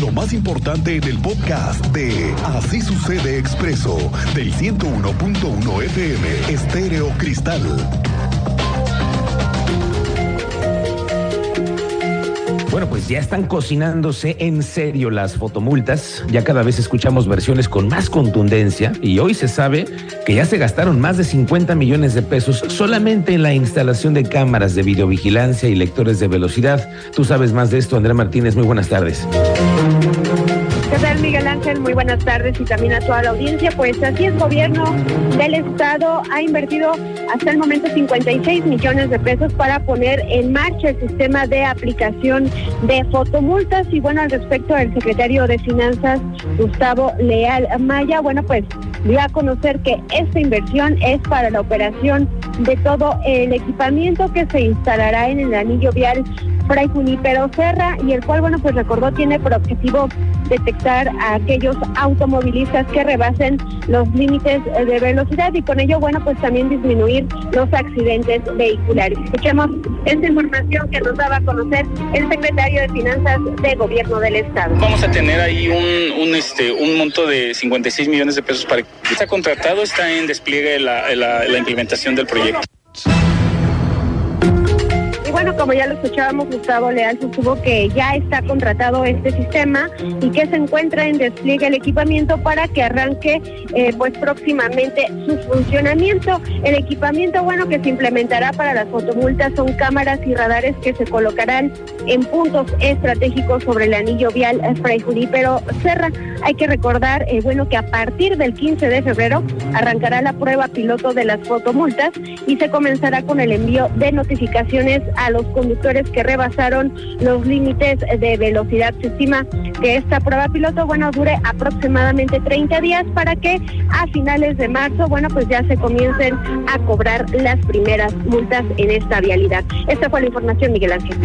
Lo más importante en el podcast de Así sucede expreso del 101.1 FM Estéreo Cristal. Bueno, pues ya están cocinándose en serio las fotomultas. Ya cada vez escuchamos versiones con más contundencia y hoy se sabe que ya se gastaron más de 50 millones de pesos solamente en la instalación de cámaras de videovigilancia y lectores de velocidad. Tú sabes más de esto, Andrea Martínez. Muy buenas tardes. Muy buenas tardes y también a toda la audiencia. Pues así es, gobierno del Estado ha invertido hasta el momento 56 millones de pesos para poner en marcha el sistema de aplicación de fotomultas. Y bueno, al respecto del secretario de Finanzas, Gustavo Leal Maya, bueno, pues dio a conocer que esta inversión es para la operación de todo el equipamiento que se instalará en el anillo vial Fray Junipero Serra y el cual, bueno, pues recordó tiene por objetivo detectar a aquellos automovilistas que rebasen los límites de velocidad y con ello, bueno, pues también disminuir los accidentes vehiculares. Escuchemos esta información que nos daba a conocer el secretario de Finanzas de Gobierno del Estado. Vamos a tener ahí un, este, monto de 56 millones de pesos para que está contratado, está en despliegue la implementación del proyecto bueno, como ya lo escuchábamos, Gustavo Leal sostuvo que ya está contratado este sistema y que se encuentra en despliegue el equipamiento para que arranque eh, pues próximamente su funcionamiento. El equipamiento, bueno, que se implementará para las fotomultas son cámaras y radares que se colocarán en puntos estratégicos sobre el anillo vial Fray Junípero Serra. Hay que recordar, eh, bueno, que a partir del 15 de febrero arrancará la prueba piloto de las fotomultas y se comenzará con el envío de notificaciones a a los conductores que rebasaron los límites de velocidad. Se estima que esta prueba piloto, bueno, dure aproximadamente 30 días para que a finales de marzo, bueno, pues ya se comiencen a cobrar las primeras multas en esta vialidad. Esta fue la información, Miguel Ángel.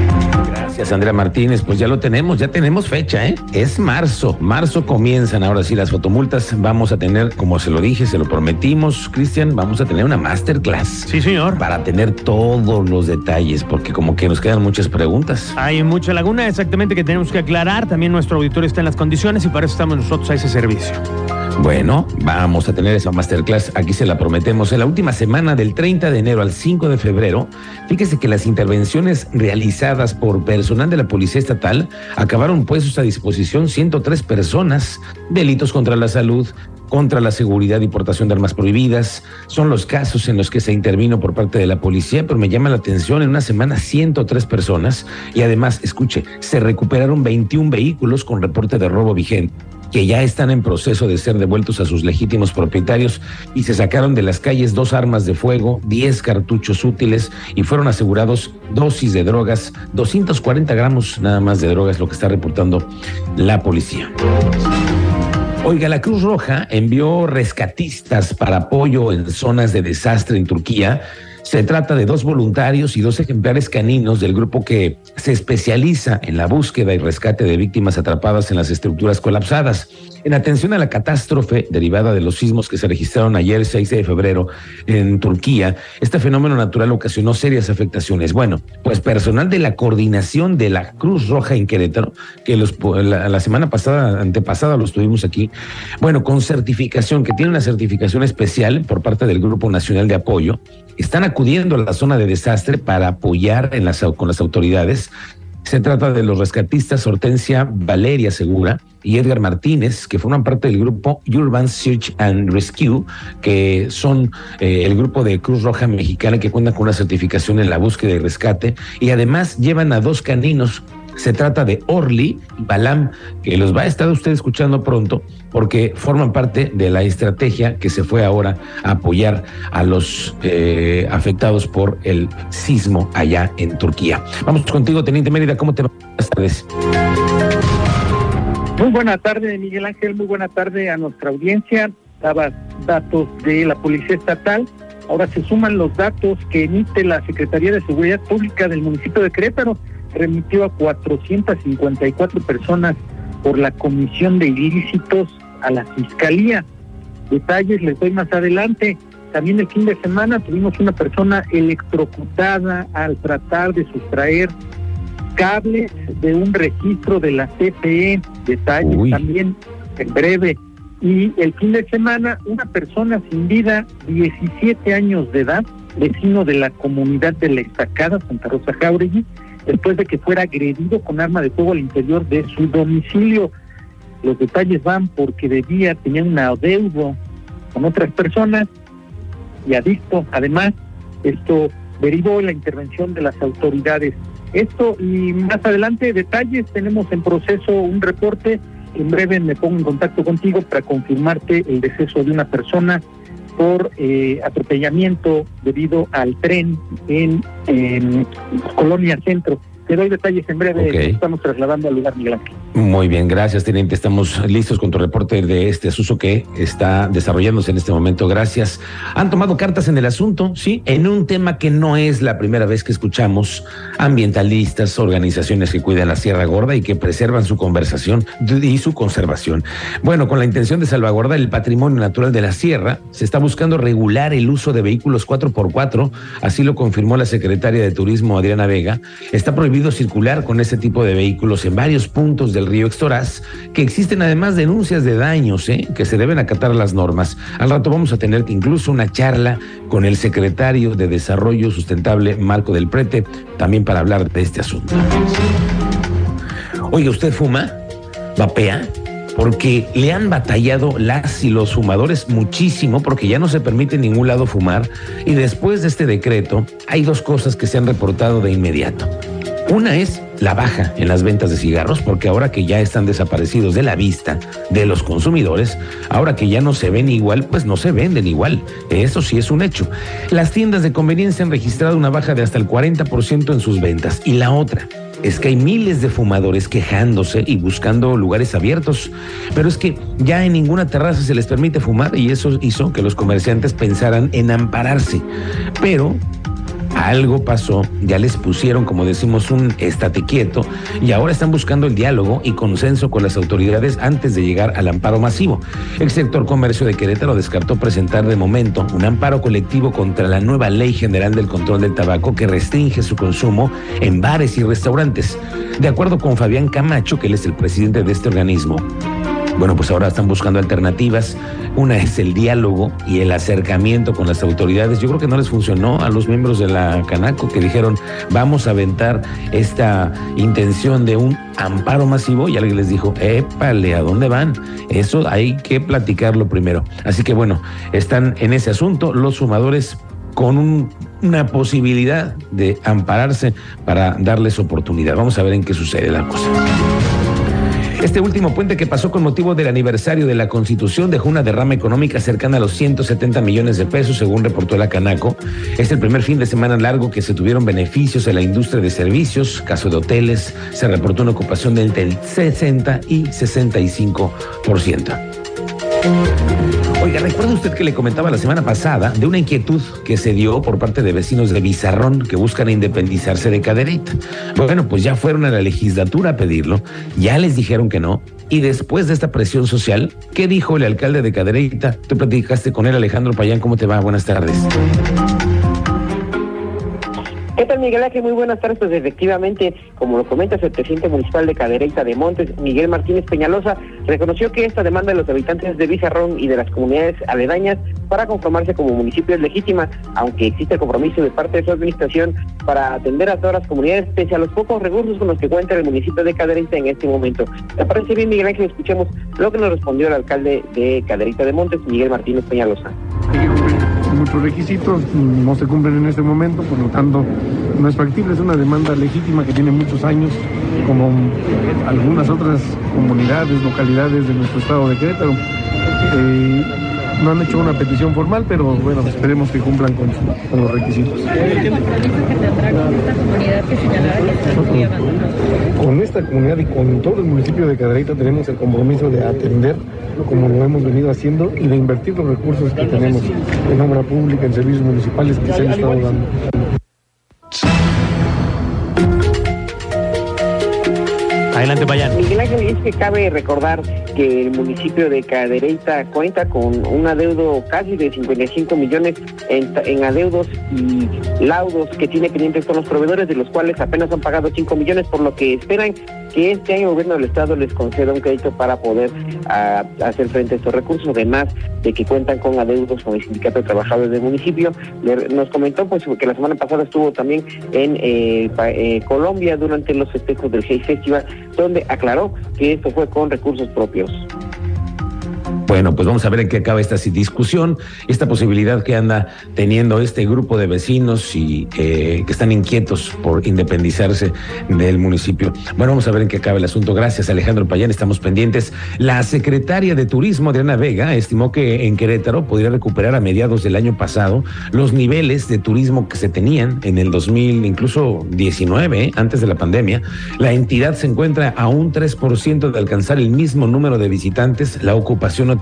Gracias, Andrea Martínez. Pues ya lo tenemos, ya tenemos fecha, ¿eh? Es marzo. Marzo comienzan ahora sí las fotomultas. Vamos a tener, como se lo dije, se lo prometimos, Cristian, vamos a tener una masterclass. Sí, señor. Para tener todos los detalles, porque como que nos quedan muchas preguntas. Hay mucha laguna exactamente que tenemos que aclarar. También nuestro auditorio está en las condiciones y para eso estamos nosotros a ese servicio. Bueno, vamos a tener esa masterclass, aquí se la prometemos. En la última semana del 30 de enero al 5 de febrero, fíjese que las intervenciones realizadas por personal de la Policía Estatal acabaron puestos a disposición 103 personas, delitos contra la salud, contra la seguridad y portación de armas prohibidas. Son los casos en los que se intervino por parte de la policía, pero me llama la atención, en una semana 103 personas y además, escuche, se recuperaron 21 vehículos con reporte de robo vigente que ya están en proceso de ser devueltos a sus legítimos propietarios y se sacaron de las calles dos armas de fuego, 10 cartuchos útiles y fueron asegurados dosis de drogas, 240 gramos nada más de drogas, lo que está reportando la policía. Oiga, la Cruz Roja envió rescatistas para apoyo en zonas de desastre en Turquía. Se trata de dos voluntarios y dos ejemplares caninos del grupo que se especializa en la búsqueda y rescate de víctimas atrapadas en las estructuras colapsadas. En atención a la catástrofe derivada de los sismos que se registraron ayer, 6 de febrero, en Turquía, este fenómeno natural ocasionó serias afectaciones. Bueno, pues personal de la coordinación de la Cruz Roja en Querétaro, que la, semana pasada, antepasada, los tuvimos aquí, bueno, con certificación, que tiene una certificación especial por parte del Grupo Nacional de Apoyo, están acudiendo a la zona de desastre para apoyar con las autoridades se trata de los rescatistas Hortensia Valeria Segura y Edgar Martínez, que forman parte del grupo Urban Search and Rescue, que son eh, el grupo de Cruz Roja Mexicana que cuenta con una certificación en la búsqueda y rescate, y además llevan a dos caninos se trata de Orly y Balam, que los va a estar usted escuchando pronto, porque forman parte de la estrategia que se fue ahora a apoyar a los eh, afectados por el sismo allá en Turquía. Vamos contigo, Teniente Mérida, ¿cómo te va? Buenas tardes. Muy buena tarde, Miguel Ángel, muy buena tarde a nuestra audiencia. Daba datos de la Policía Estatal. Ahora se suman los datos que emite la Secretaría de Seguridad Pública del municipio de Querétaro remitió a 454 personas por la comisión de ilícitos a la fiscalía. Detalles les doy más adelante. También el fin de semana tuvimos una persona electrocutada al tratar de sustraer cables de un registro de la CPE, detalles Uy. también en breve. Y el fin de semana, una persona sin vida, 17 años de edad, vecino de la comunidad de la Estacada, Santa Rosa Jauregui, después de que fuera agredido con arma de fuego al interior de su domicilio. Los detalles van porque debía, tenía un adeudo con otras personas y adicto. Además, esto derivó en la intervención de las autoridades. Esto y más adelante detalles, tenemos en proceso un reporte. En breve me pongo en contacto contigo para confirmarte el deceso de una persona por eh, atropellamiento debido al tren en, en Colonia Centro. Te doy detalles en breve, Ok. estamos trasladando al lugar Miguel Ángel. Muy bien, gracias, teniente. Estamos listos con tu reporte de este asunto que está desarrollándose en este momento. Gracias. Han tomado cartas en el asunto, sí, en un tema que no es la primera vez que escuchamos ambientalistas, organizaciones que cuidan la Sierra Gorda y que preservan su conversación y su conservación. Bueno, con la intención de salvaguardar el patrimonio natural de la sierra, se está buscando regular el uso de vehículos 4x4, así lo confirmó la secretaria de Turismo Adriana Vega. Está prohibido circular con este tipo de vehículos en varios puntos del río Extoraz, que existen además denuncias de daños, ¿eh? que se deben acatar las normas. Al rato vamos a tener incluso una charla con el secretario de Desarrollo Sustentable, Marco del Prete, también para hablar de este asunto. Oiga, ¿usted fuma? ¿Vapea? Porque le han batallado las y los fumadores muchísimo porque ya no se permite en ningún lado fumar y después de este decreto hay dos cosas que se han reportado de inmediato. Una es la baja en las ventas de cigarros, porque ahora que ya están desaparecidos de la vista de los consumidores, ahora que ya no se ven igual, pues no se venden igual. Eso sí es un hecho. Las tiendas de conveniencia han registrado una baja de hasta el 40% en sus ventas. Y la otra es que hay miles de fumadores quejándose y buscando lugares abiertos. Pero es que ya en ninguna terraza se les permite fumar y eso hizo que los comerciantes pensaran en ampararse. Pero algo pasó, ya les pusieron, como decimos, un estate quieto y ahora están buscando el diálogo y consenso con las autoridades antes de llegar al amparo masivo. El sector comercio de Querétaro descartó presentar de momento un amparo colectivo contra la nueva Ley General del Control del Tabaco que restringe su consumo en bares y restaurantes. De acuerdo con Fabián Camacho, que él es el presidente de este organismo, bueno, pues ahora están buscando alternativas. Una es el diálogo y el acercamiento con las autoridades. Yo creo que no les funcionó a los miembros de la Canaco que dijeron vamos a aventar esta intención de un amparo masivo y alguien les dijo, épale, ¿a dónde van? Eso hay que platicarlo primero. Así que bueno, están en ese asunto los fumadores con un- una posibilidad de ampararse para darles oportunidad. Vamos a ver en qué sucede la cosa. Este último puente que pasó con motivo del aniversario de la Constitución dejó una derrama económica cercana a los 170 millones de pesos, según reportó la Canaco. Es el primer fin de semana largo que se tuvieron beneficios en la industria de servicios, caso de hoteles, se reportó una ocupación de entre el 60 y 65%. Oiga, ¿recuerda usted que le comentaba la semana pasada de una inquietud que se dio por parte de vecinos de Bizarrón que buscan independizarse de Cadereyta? Bueno, pues ya fueron a la legislatura a pedirlo, ya les dijeron que no, y después de esta presión social, ¿qué dijo el alcalde de Cadereyta? Tú platicaste con él, Alejandro Payán, ¿cómo te va? Buenas tardes. ¿Qué tal, Miguel Ángel? Muy buenas tardes. Pues efectivamente, como lo comentas, el presidente municipal de Cadereyta de Montes, Miguel Martínez Peñalosa, reconoció que esta demanda de los habitantes de Bizarrón y de las comunidades aledañas para conformarse como municipio es legítima, aunque existe compromiso de parte de su administración para atender a todas las comunidades, pese a los pocos recursos con los que cuenta el municipio de Cadereyta en este momento. ¿Te parece bien, Miguel Ángel? Escuchemos lo que nos respondió el alcalde de Cadereyta de Montes, Miguel Martínez Peñalosa. Muchos requisitos, no se cumplen en este momento, por lo tanto no es factible, es una demanda legítima que tiene muchos años, como algunas otras comunidades, localidades de nuestro estado de Querétaro. Eh, no han hecho una petición formal, pero bueno, esperemos que cumplan con, su- con los requisitos. Con esta comunidad y con todo el municipio de Cadereyta tenemos el compromiso de atender como lo hemos venido haciendo y de invertir los recursos que tenemos en obra pública, en servicios municipales que se han estado dando. Adelante, vayan. Miguel Ángel, es que cabe recordar que el municipio de Cadereyta cuenta con un adeudo casi de 55 millones en, adeudos y laudos que tiene pendientes con los proveedores, de los cuales apenas han pagado 5 millones, por lo que esperan que este año el gobierno del estado les conceda un crédito para poder ah, hacer frente a estos recursos, además de que cuentan con adeudos con el sindicato de trabajadores del municipio. Nos comentó pues que la semana pasada estuvo también en eh, eh, Colombia durante los festejos del Hey Festival, donde aclaró que esto fue con recursos propios. Bueno, pues vamos a ver en qué acaba esta discusión, esta posibilidad que anda teniendo este grupo de vecinos y eh, que están inquietos por independizarse del municipio. Bueno, vamos a ver en qué acaba el asunto. Gracias, Alejandro Payán, estamos pendientes. La secretaria de Turismo, Adriana Vega, estimó que en Querétaro podría recuperar a mediados del año pasado los niveles de turismo que se tenían en el 2000, incluso 19, eh, antes de la pandemia. La entidad se encuentra a un 3% de alcanzar el mismo número de visitantes, la ocupación hotelera,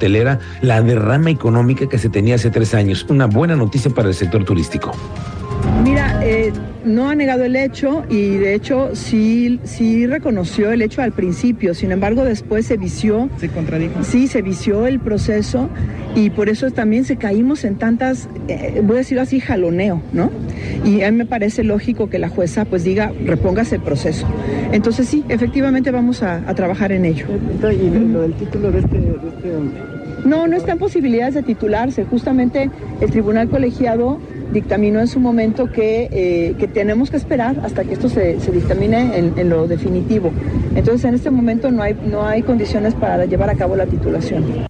la derrama económica que se tenía hace tres años. Una buena noticia para el sector turístico. Mira, eh, no ha negado el hecho y de hecho sí, sí reconoció el hecho al principio, sin embargo después se vició. Se contradijo. Sí, se vició el proceso y por eso también se caímos en tantas, eh, voy a decirlo así, jaloneo, ¿no? Y a mí me parece lógico que la jueza pues diga, repóngase el proceso. Entonces sí, efectivamente vamos a, a trabajar en ello. Y lo del título de este, de este No, no está en posibilidades de titularse. Justamente el tribunal colegiado dictaminó en su momento que, eh, que tenemos que esperar hasta que esto se, se dictamine en, en lo definitivo. Entonces, en este momento no hay, no hay condiciones para llevar a cabo la titulación.